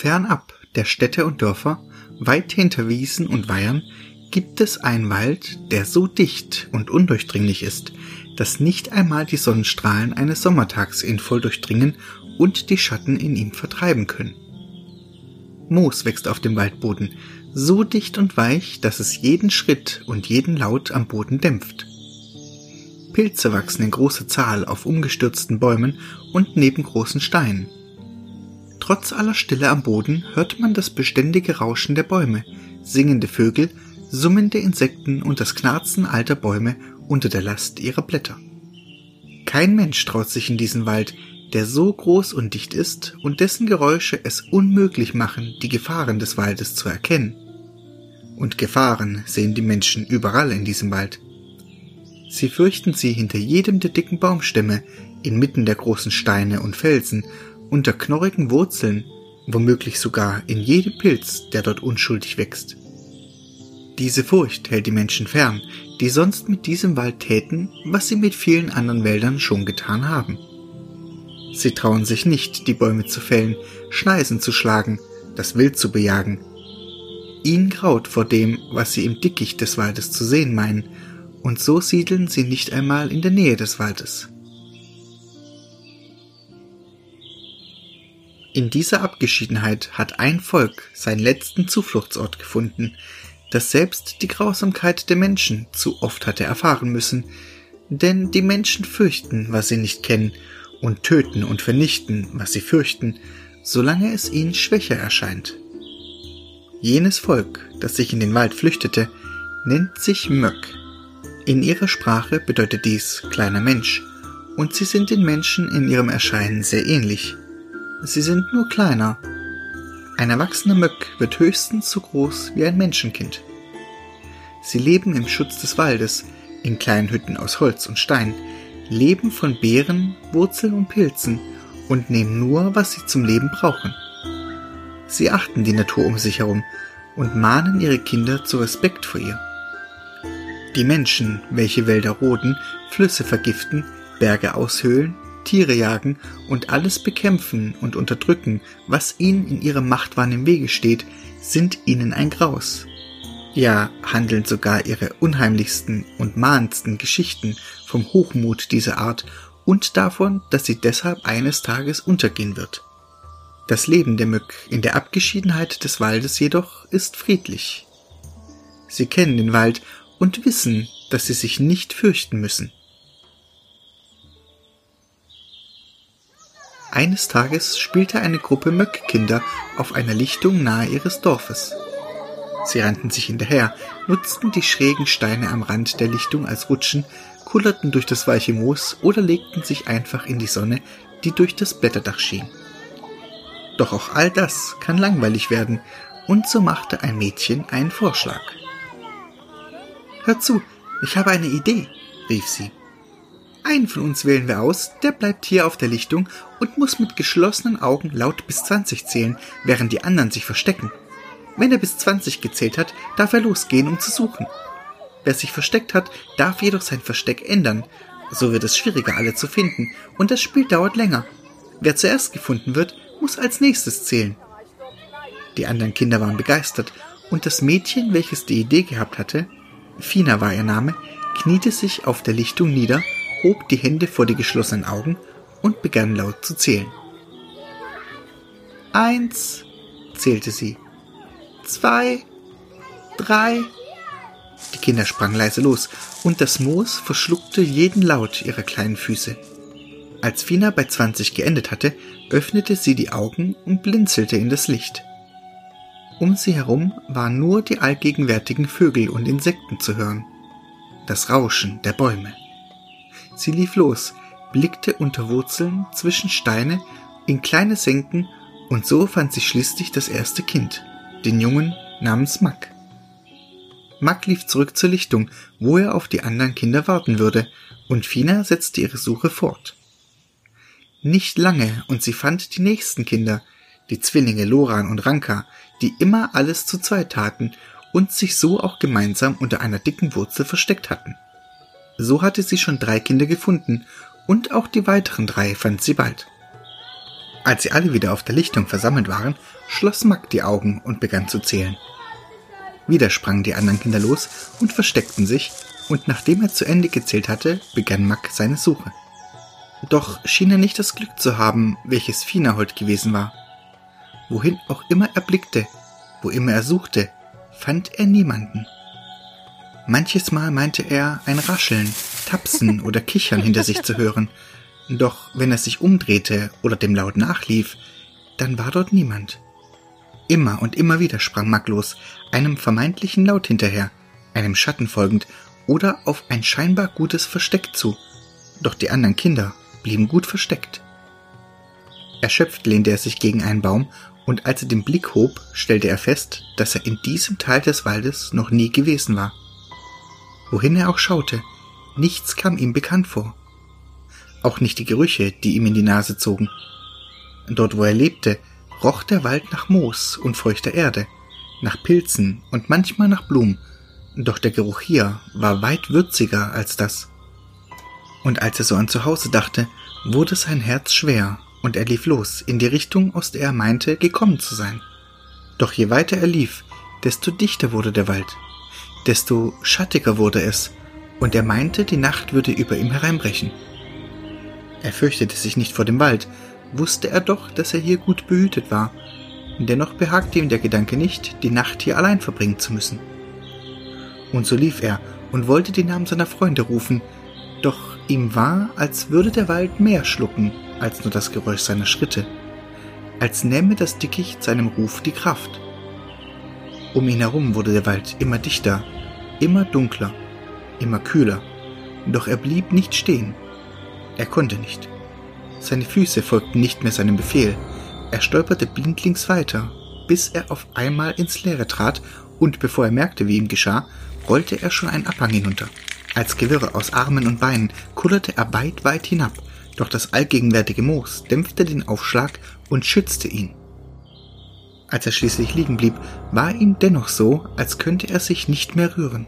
Fernab der Städte und Dörfer, weit hinter Wiesen und Weihern, gibt es einen Wald, der so dicht und undurchdringlich ist, dass nicht einmal die Sonnenstrahlen eines Sommertags ihn voll durchdringen und die Schatten in ihm vertreiben können. Moos wächst auf dem Waldboden, so dicht und weich, dass es jeden Schritt und jeden Laut am Boden dämpft. Pilze wachsen in großer Zahl auf umgestürzten Bäumen und neben großen Steinen. Trotz aller Stille am Boden hört man das beständige Rauschen der Bäume, singende Vögel, summende Insekten und das Knarzen alter Bäume unter der Last ihrer Blätter. Kein Mensch traut sich in diesen Wald, der so groß und dicht ist und dessen Geräusche es unmöglich machen, die Gefahren des Waldes zu erkennen. Und Gefahren sehen die Menschen überall in diesem Wald. Sie fürchten sie hinter jedem der dicken Baumstämme, inmitten der großen Steine und Felsen, unter knorrigen Wurzeln, womöglich sogar in jedem Pilz, der dort unschuldig wächst. Diese Furcht hält die Menschen fern, die sonst mit diesem Wald täten, was sie mit vielen anderen Wäldern schon getan haben. Sie trauen sich nicht, die Bäume zu fällen, Schneisen zu schlagen, das Wild zu bejagen. Ihnen graut vor dem, was sie im Dickicht des Waldes zu sehen meinen, und so siedeln sie nicht einmal in der Nähe des Waldes. In dieser Abgeschiedenheit hat ein Volk seinen letzten Zufluchtsort gefunden, das selbst die Grausamkeit der Menschen zu oft hatte erfahren müssen, denn die Menschen fürchten, was sie nicht kennen, und töten und vernichten, was sie fürchten, solange es ihnen schwächer erscheint. Jenes Volk, das sich in den Wald flüchtete, nennt sich Möck. In ihrer Sprache bedeutet dies kleiner Mensch, und sie sind den Menschen in ihrem Erscheinen sehr ähnlich. Sie sind nur kleiner. Ein erwachsener Möck wird höchstens so groß wie ein Menschenkind. Sie leben im Schutz des Waldes, in kleinen Hütten aus Holz und Stein, leben von Beeren, Wurzeln und Pilzen und nehmen nur, was sie zum Leben brauchen. Sie achten die Natur um sich herum und mahnen ihre Kinder zu Respekt vor ihr. Die Menschen, welche Wälder roden, Flüsse vergiften, Berge aushöhlen, Tiere jagen und alles bekämpfen und unterdrücken, was ihnen in ihrer Machtwahn im Wege steht, sind ihnen ein Graus. Ja, handeln sogar ihre unheimlichsten und mahnendsten Geschichten vom Hochmut dieser Art und davon, dass sie deshalb eines Tages untergehen wird. Das Leben der Mück in der Abgeschiedenheit des Waldes jedoch ist friedlich. Sie kennen den Wald und wissen, dass sie sich nicht fürchten müssen. Eines Tages spielte eine Gruppe Möckkinder auf einer Lichtung nahe ihres Dorfes. Sie rannten sich hinterher, nutzten die schrägen Steine am Rand der Lichtung als Rutschen, kullerten durch das weiche Moos oder legten sich einfach in die Sonne, die durch das Blätterdach schien. Doch auch all das kann langweilig werden, und so machte ein Mädchen einen Vorschlag. Hör zu, ich habe eine Idee, rief sie. Einen von uns wählen wir aus, der bleibt hier auf der Lichtung und muss mit geschlossenen Augen laut bis zwanzig zählen, während die anderen sich verstecken. Wenn er bis 20 gezählt hat, darf er losgehen, um zu suchen. Wer sich versteckt hat, darf jedoch sein Versteck ändern. So wird es schwieriger, alle zu finden, und das Spiel dauert länger. Wer zuerst gefunden wird, muss als nächstes zählen. Die anderen Kinder waren begeistert, und das Mädchen, welches die Idee gehabt hatte, Fina war ihr Name, kniete sich auf der Lichtung nieder, hob die Hände vor die geschlossenen Augen und begann laut zu zählen. Eins, zählte sie zwei, drei. Die Kinder sprangen leise los, und das Moos verschluckte jeden Laut ihrer kleinen Füße. Als Fina bei zwanzig geendet hatte, öffnete sie die Augen und blinzelte in das Licht. Um sie herum waren nur die allgegenwärtigen Vögel und Insekten zu hören. Das Rauschen der Bäume. Sie lief los, blickte unter Wurzeln, zwischen Steine, in kleine Senken, und so fand sie schließlich das erste Kind den Jungen namens Mack. Mack lief zurück zur Lichtung, wo er auf die anderen Kinder warten würde, und Fina setzte ihre Suche fort. Nicht lange, und sie fand die nächsten Kinder, die Zwillinge Loran und Ranka, die immer alles zu zweit taten und sich so auch gemeinsam unter einer dicken Wurzel versteckt hatten. So hatte sie schon drei Kinder gefunden, und auch die weiteren drei fand sie bald. Als sie alle wieder auf der Lichtung versammelt waren, schloss Mack die Augen und begann zu zählen. Wieder sprangen die anderen Kinder los und versteckten sich, und nachdem er zu Ende gezählt hatte, begann Mack seine Suche. Doch schien er nicht das Glück zu haben, welches Finahold gewesen war. Wohin auch immer er blickte, wo immer er suchte, fand er niemanden. Manches Mal meinte er, ein Rascheln, Tapsen oder Kichern hinter sich zu hören, doch wenn er sich umdrehte oder dem Laut nachlief, dann war dort niemand. Immer und immer wieder sprang Mack los, einem vermeintlichen Laut hinterher, einem Schatten folgend oder auf ein scheinbar gutes Versteck zu. Doch die anderen Kinder blieben gut versteckt. Erschöpft lehnte er sich gegen einen Baum, und als er den Blick hob, stellte er fest, dass er in diesem Teil des Waldes noch nie gewesen war. Wohin er auch schaute, nichts kam ihm bekannt vor auch nicht die Gerüche, die ihm in die Nase zogen. Dort, wo er lebte, roch der Wald nach Moos und feuchter Erde, nach Pilzen und manchmal nach Blumen, doch der Geruch hier war weit würziger als das. Und als er so an zu Hause dachte, wurde sein Herz schwer, und er lief los in die Richtung, aus der er meinte, gekommen zu sein. Doch je weiter er lief, desto dichter wurde der Wald, desto schattiger wurde es, und er meinte, die Nacht würde über ihm hereinbrechen. Er fürchtete sich nicht vor dem Wald, wusste er doch, dass er hier gut behütet war. Dennoch behagte ihm der Gedanke nicht, die Nacht hier allein verbringen zu müssen. Und so lief er und wollte die Namen seiner Freunde rufen, doch ihm war, als würde der Wald mehr schlucken als nur das Geräusch seiner Schritte, als nähme das Dickicht seinem Ruf die Kraft. Um ihn herum wurde der Wald immer dichter, immer dunkler, immer kühler, doch er blieb nicht stehen, er konnte nicht. Seine Füße folgten nicht mehr seinem Befehl. Er stolperte blindlings weiter, bis er auf einmal ins Leere trat, und bevor er merkte, wie ihm geschah, rollte er schon einen Abhang hinunter. Als Gewirre aus Armen und Beinen kullerte er weit, weit hinab, doch das allgegenwärtige Moos dämpfte den Aufschlag und schützte ihn. Als er schließlich liegen blieb, war ihm dennoch so, als könnte er sich nicht mehr rühren.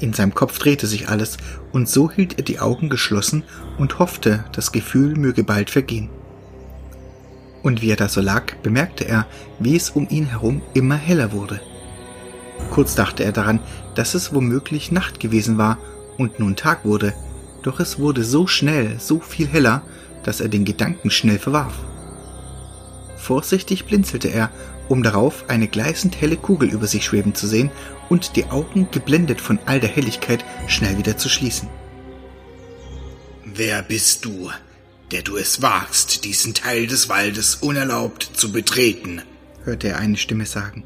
In seinem Kopf drehte sich alles, und so hielt er die Augen geschlossen und hoffte, das Gefühl möge bald vergehen. Und wie er da so lag, bemerkte er, wie es um ihn herum immer heller wurde. Kurz dachte er daran, dass es womöglich Nacht gewesen war und nun Tag wurde, doch es wurde so schnell, so viel heller, dass er den Gedanken schnell verwarf. Vorsichtig blinzelte er um darauf eine gleißend helle Kugel über sich schweben zu sehen und die Augen, geblendet von all der Helligkeit, schnell wieder zu schließen. Wer bist du, der du es wagst, diesen Teil des Waldes unerlaubt zu betreten? hörte er eine Stimme sagen.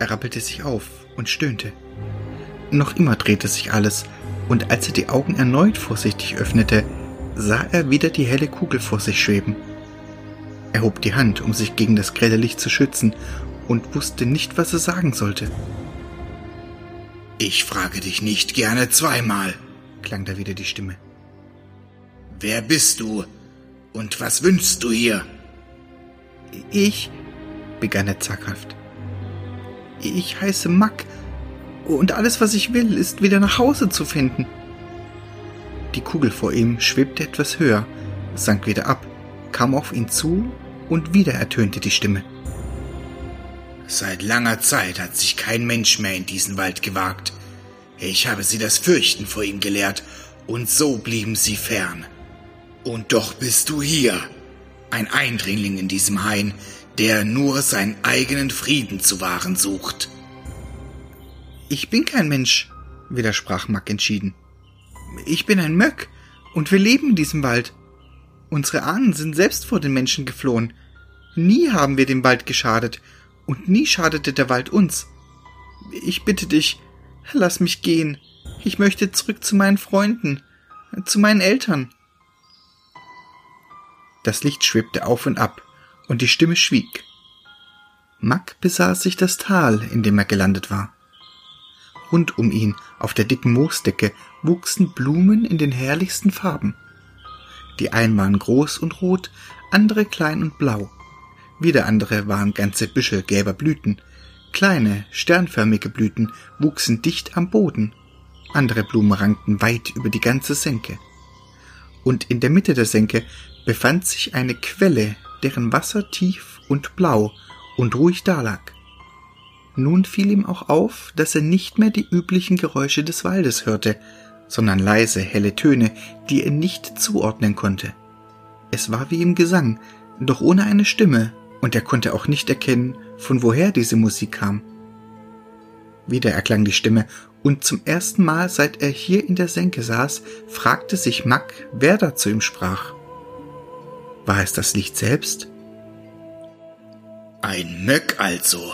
Er rappelte sich auf und stöhnte. Noch immer drehte sich alles, und als er die Augen erneut vorsichtig öffnete, sah er wieder die helle Kugel vor sich schweben er hob die Hand, um sich gegen das grelle Licht zu schützen, und wusste nicht, was er sagen sollte. Ich frage dich nicht gerne zweimal, klang da wieder die Stimme. Wer bist du und was wünschst du hier? Ich, begann er zaghaft. Ich heiße Mack, und alles, was ich will, ist wieder nach Hause zu finden. Die Kugel vor ihm schwebte etwas höher, sank wieder ab, kam auf ihn zu und wieder ertönte die Stimme. Seit langer Zeit hat sich kein Mensch mehr in diesen Wald gewagt. Ich habe sie das Fürchten vor ihm gelehrt, und so blieben sie fern. Und doch bist du hier, ein Eindringling in diesem Hain, der nur seinen eigenen Frieden zu wahren sucht. Ich bin kein Mensch, widersprach Mack entschieden. Ich bin ein Möck, und wir leben in diesem Wald. Unsere Ahnen sind selbst vor den Menschen geflohen. Nie haben wir dem Wald geschadet, und nie schadete der Wald uns. Ich bitte dich, lass mich gehen. Ich möchte zurück zu meinen Freunden, zu meinen Eltern. Das Licht schwebte auf und ab, und die Stimme schwieg. Mack besaß sich das Tal, in dem er gelandet war. Rund um ihn, auf der dicken Moosdecke, wuchsen Blumen in den herrlichsten Farben. Die einen waren groß und rot, andere klein und blau. Wieder andere waren ganze Büschel gelber Blüten. Kleine, sternförmige Blüten wuchsen dicht am Boden. Andere Blumen rankten weit über die ganze Senke. Und in der Mitte der Senke befand sich eine Quelle, deren Wasser tief und blau und ruhig dalag. Nun fiel ihm auch auf, dass er nicht mehr die üblichen Geräusche des Waldes hörte, sondern leise, helle Töne, die er nicht zuordnen konnte. Es war wie im Gesang, doch ohne eine Stimme, und er konnte auch nicht erkennen, von woher diese Musik kam. Wieder erklang die Stimme, und zum ersten Mal, seit er hier in der Senke saß, fragte sich Mack, wer da zu ihm sprach. War es das Licht selbst? Ein Möck also.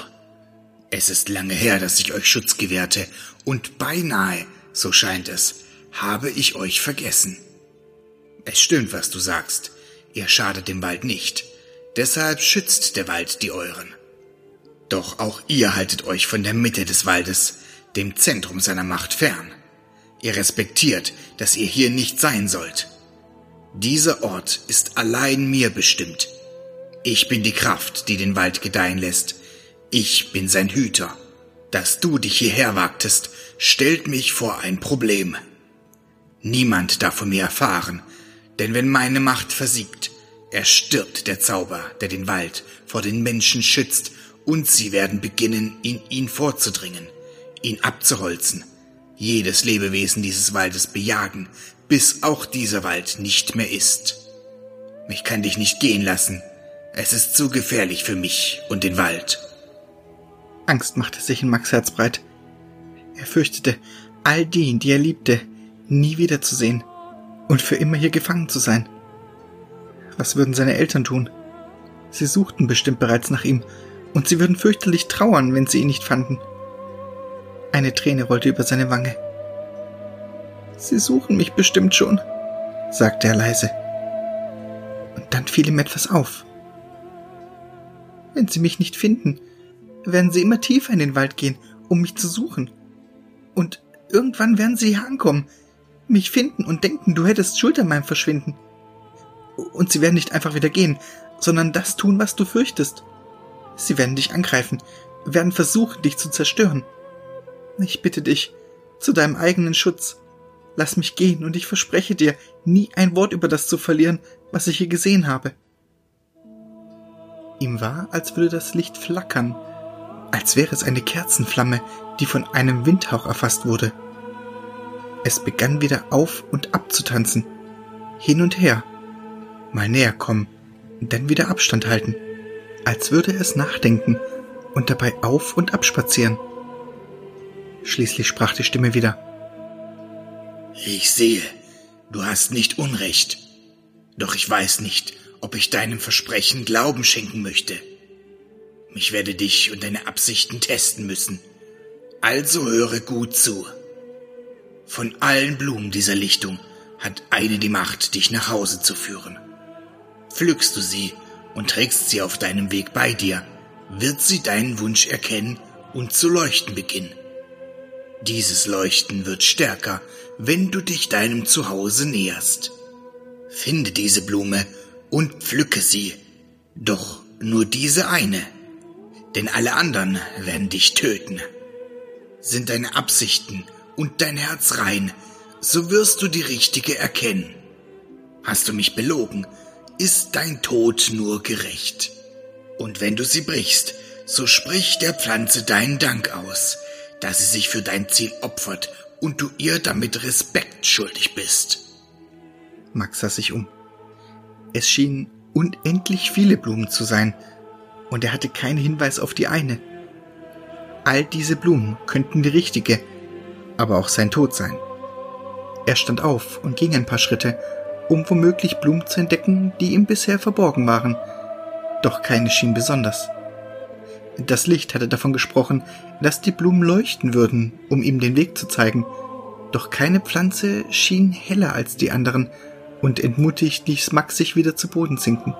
Es ist lange her, dass ich euch Schutz gewährte, und beinahe, so scheint es, habe ich euch vergessen. Es stimmt, was du sagst. Ihr schadet dem Wald nicht. Deshalb schützt der Wald die euren. Doch auch ihr haltet euch von der Mitte des Waldes, dem Zentrum seiner Macht, fern. Ihr respektiert, dass ihr hier nicht sein sollt. Dieser Ort ist allein mir bestimmt. Ich bin die Kraft, die den Wald gedeihen lässt. Ich bin sein Hüter. Dass du dich hierher wagtest, stellt mich vor ein Problem. Niemand darf von mir erfahren, denn wenn meine Macht versiegt, erstirbt der Zauber, der den Wald vor den Menschen schützt, und sie werden beginnen, in ihn vorzudringen, ihn abzuholzen, jedes Lebewesen dieses Waldes bejagen, bis auch dieser Wald nicht mehr ist. Ich kann dich nicht gehen lassen. Es ist zu gefährlich für mich und den Wald. Angst machte sich in Max Herz breit. Er fürchtete, all die, die er liebte, nie wiederzusehen und für immer hier gefangen zu sein. Was würden seine Eltern tun? Sie suchten bestimmt bereits nach ihm, und sie würden fürchterlich trauern, wenn sie ihn nicht fanden. Eine Träne rollte über seine Wange. Sie suchen mich bestimmt schon, sagte er leise. Und dann fiel ihm etwas auf. Wenn sie mich nicht finden, werden sie immer tiefer in den Wald gehen, um mich zu suchen. Und irgendwann werden sie hier ankommen, mich finden und denken, du hättest Schuld an meinem Verschwinden. Und sie werden nicht einfach wieder gehen, sondern das tun, was du fürchtest. Sie werden dich angreifen, werden versuchen, dich zu zerstören. Ich bitte dich, zu deinem eigenen Schutz, Lass mich gehen und ich verspreche dir, nie ein Wort über das zu verlieren, was ich hier gesehen habe. Ihm war, als würde das Licht flackern, als wäre es eine Kerzenflamme, die von einem Windhauch erfasst wurde. Es begann wieder auf und ab zu tanzen, hin und her, mal näher kommen, dann wieder Abstand halten, als würde es nachdenken und dabei auf und ab spazieren. Schließlich sprach die Stimme wieder. Ich sehe, du hast nicht Unrecht. Doch ich weiß nicht, ob ich deinem Versprechen Glauben schenken möchte. Ich werde dich und deine Absichten testen müssen. Also höre gut zu. Von allen Blumen dieser Lichtung hat eine die Macht, dich nach Hause zu führen. Pflückst du sie und trägst sie auf deinem Weg bei dir, wird sie deinen Wunsch erkennen und zu leuchten beginnen. Dieses Leuchten wird stärker, wenn du dich deinem Zuhause näherst. Finde diese Blume und pflücke sie, doch nur diese eine, denn alle anderen werden dich töten. Sind deine Absichten und dein Herz rein, so wirst du die richtige erkennen. Hast du mich belogen, ist dein Tod nur gerecht. Und wenn du sie brichst, so sprich der Pflanze deinen Dank aus, dass sie sich für dein Ziel opfert und du ihr damit Respekt schuldig bist. Max sah sich um. Es schienen unendlich viele Blumen zu sein, und er hatte keinen Hinweis auf die eine. All diese Blumen könnten die richtige, aber auch sein Tod sein. Er stand auf und ging ein paar Schritte, um womöglich Blumen zu entdecken, die ihm bisher verborgen waren, doch keine schien besonders. Das Licht hatte davon gesprochen, dass die Blumen leuchten würden, um ihm den Weg zu zeigen. Doch keine Pflanze schien heller als die anderen, und entmutigt ließ Max sich wieder zu Boden sinken.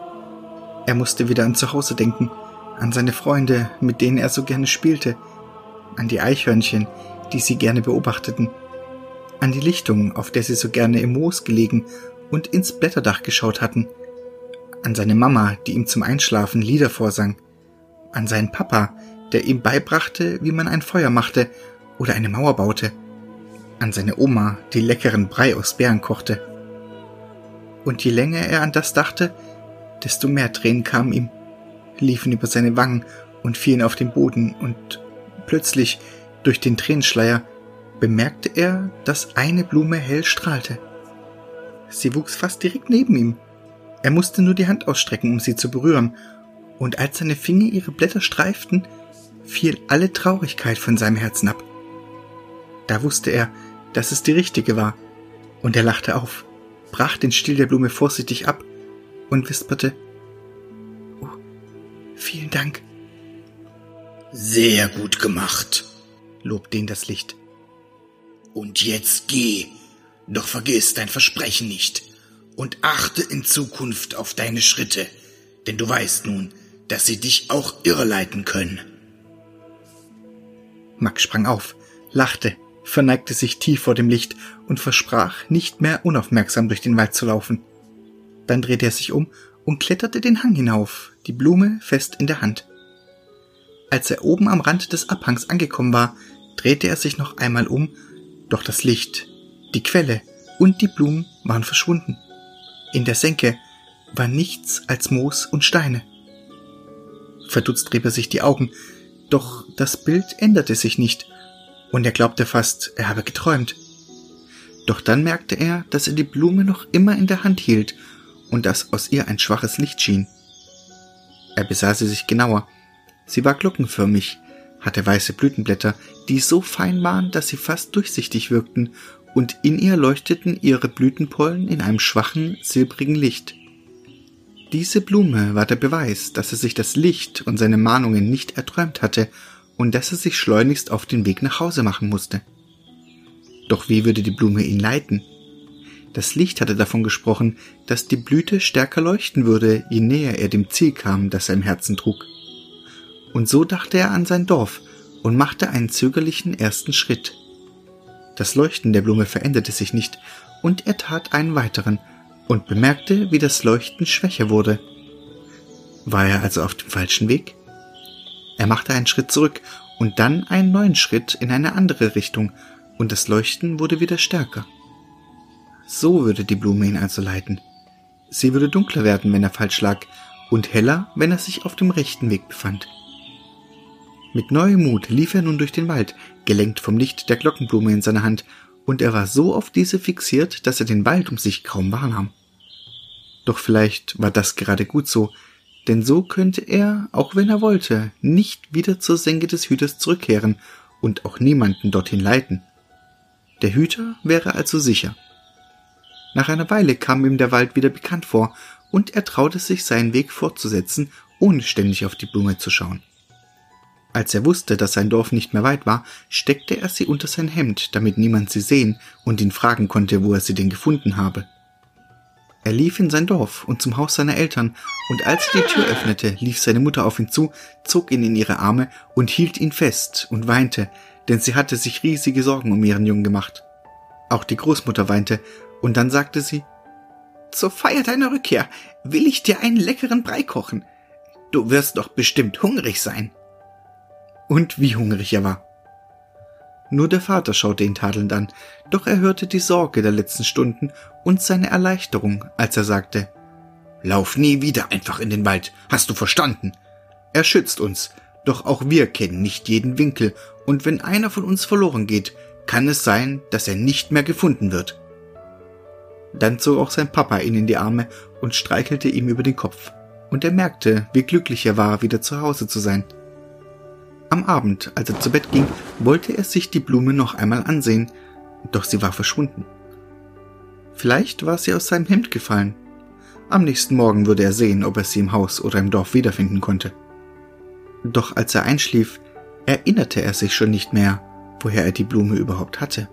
Er musste wieder an Zuhause denken, an seine Freunde, mit denen er so gerne spielte, an die Eichhörnchen, die sie gerne beobachteten, an die Lichtung, auf der sie so gerne im Moos gelegen und ins Blätterdach geschaut hatten, an seine Mama, die ihm zum Einschlafen Lieder vorsang, an seinen Papa, der ihm beibrachte, wie man ein Feuer machte oder eine Mauer baute, an seine Oma, die leckeren Brei aus Beeren kochte. Und je länger er an das dachte, desto mehr Tränen kamen ihm, liefen über seine Wangen und fielen auf den Boden, und plötzlich, durch den Tränenschleier, bemerkte er, dass eine Blume hell strahlte. Sie wuchs fast direkt neben ihm. Er musste nur die Hand ausstrecken, um sie zu berühren, und als seine Finger ihre Blätter streiften, fiel alle Traurigkeit von seinem Herzen ab. Da wusste er, dass es die richtige war, und er lachte auf, brach den Stiel der Blume vorsichtig ab und wisperte Oh, vielen Dank. Sehr gut gemacht, lobte ihn das Licht. Und jetzt geh, doch vergiss dein Versprechen nicht und achte in Zukunft auf deine Schritte, denn du weißt nun, dass sie dich auch irreleiten können. Max sprang auf, lachte, verneigte sich tief vor dem Licht und versprach, nicht mehr unaufmerksam durch den Wald zu laufen. Dann drehte er sich um und kletterte den Hang hinauf, die Blume fest in der Hand. Als er oben am Rand des Abhangs angekommen war, drehte er sich noch einmal um, doch das Licht, die Quelle und die Blumen waren verschwunden. In der Senke war nichts als Moos und Steine. Verdutzt rieb er sich die Augen, doch das Bild änderte sich nicht, und er glaubte fast, er habe geträumt. Doch dann merkte er, dass er die Blume noch immer in der Hand hielt und dass aus ihr ein schwaches Licht schien. Er besah sie sich genauer. Sie war glockenförmig, hatte weiße Blütenblätter, die so fein waren, dass sie fast durchsichtig wirkten, und in ihr leuchteten ihre Blütenpollen in einem schwachen, silbrigen Licht. Diese Blume war der Beweis, dass er sich das Licht und seine Mahnungen nicht erträumt hatte und dass er sich schleunigst auf den Weg nach Hause machen musste. Doch wie würde die Blume ihn leiten? Das Licht hatte davon gesprochen, dass die Blüte stärker leuchten würde, je näher er dem Ziel kam, das er im Herzen trug. Und so dachte er an sein Dorf und machte einen zögerlichen ersten Schritt. Das Leuchten der Blume veränderte sich nicht, und er tat einen weiteren und bemerkte, wie das Leuchten schwächer wurde. War er also auf dem falschen Weg? Er machte einen Schritt zurück und dann einen neuen Schritt in eine andere Richtung, und das Leuchten wurde wieder stärker. So würde die Blume ihn also leiten. Sie würde dunkler werden, wenn er falsch lag, und heller, wenn er sich auf dem rechten Weg befand. Mit neuem Mut lief er nun durch den Wald, gelenkt vom Licht der Glockenblume in seiner Hand, und er war so auf diese fixiert, dass er den Wald um sich kaum wahrnahm. Doch vielleicht war das gerade gut so, denn so könnte er, auch wenn er wollte, nicht wieder zur Senke des Hüters zurückkehren und auch niemanden dorthin leiten. Der Hüter wäre also sicher. Nach einer Weile kam ihm der Wald wieder bekannt vor, und er traute sich, seinen Weg fortzusetzen, ohne ständig auf die Blume zu schauen. Als er wusste, dass sein Dorf nicht mehr weit war, steckte er sie unter sein Hemd, damit niemand sie sehen und ihn fragen konnte, wo er sie denn gefunden habe. Er lief in sein Dorf und zum Haus seiner Eltern, und als er die Tür öffnete, lief seine Mutter auf ihn zu, zog ihn in ihre Arme und hielt ihn fest und weinte, denn sie hatte sich riesige Sorgen um ihren Jungen gemacht. Auch die Großmutter weinte, und dann sagte sie Zur Feier deiner Rückkehr will ich dir einen leckeren Brei kochen. Du wirst doch bestimmt hungrig sein und wie hungrig er war. Nur der Vater schaute ihn tadelnd an, doch er hörte die Sorge der letzten Stunden und seine Erleichterung, als er sagte Lauf nie wieder einfach in den Wald, hast du verstanden? Er schützt uns, doch auch wir kennen nicht jeden Winkel, und wenn einer von uns verloren geht, kann es sein, dass er nicht mehr gefunden wird. Dann zog auch sein Papa ihn in die Arme und streichelte ihm über den Kopf, und er merkte, wie glücklich er war, wieder zu Hause zu sein. Am Abend, als er zu Bett ging, wollte er sich die Blume noch einmal ansehen, doch sie war verschwunden. Vielleicht war sie aus seinem Hemd gefallen. Am nächsten Morgen würde er sehen, ob er sie im Haus oder im Dorf wiederfinden konnte. Doch als er einschlief, erinnerte er sich schon nicht mehr, woher er die Blume überhaupt hatte.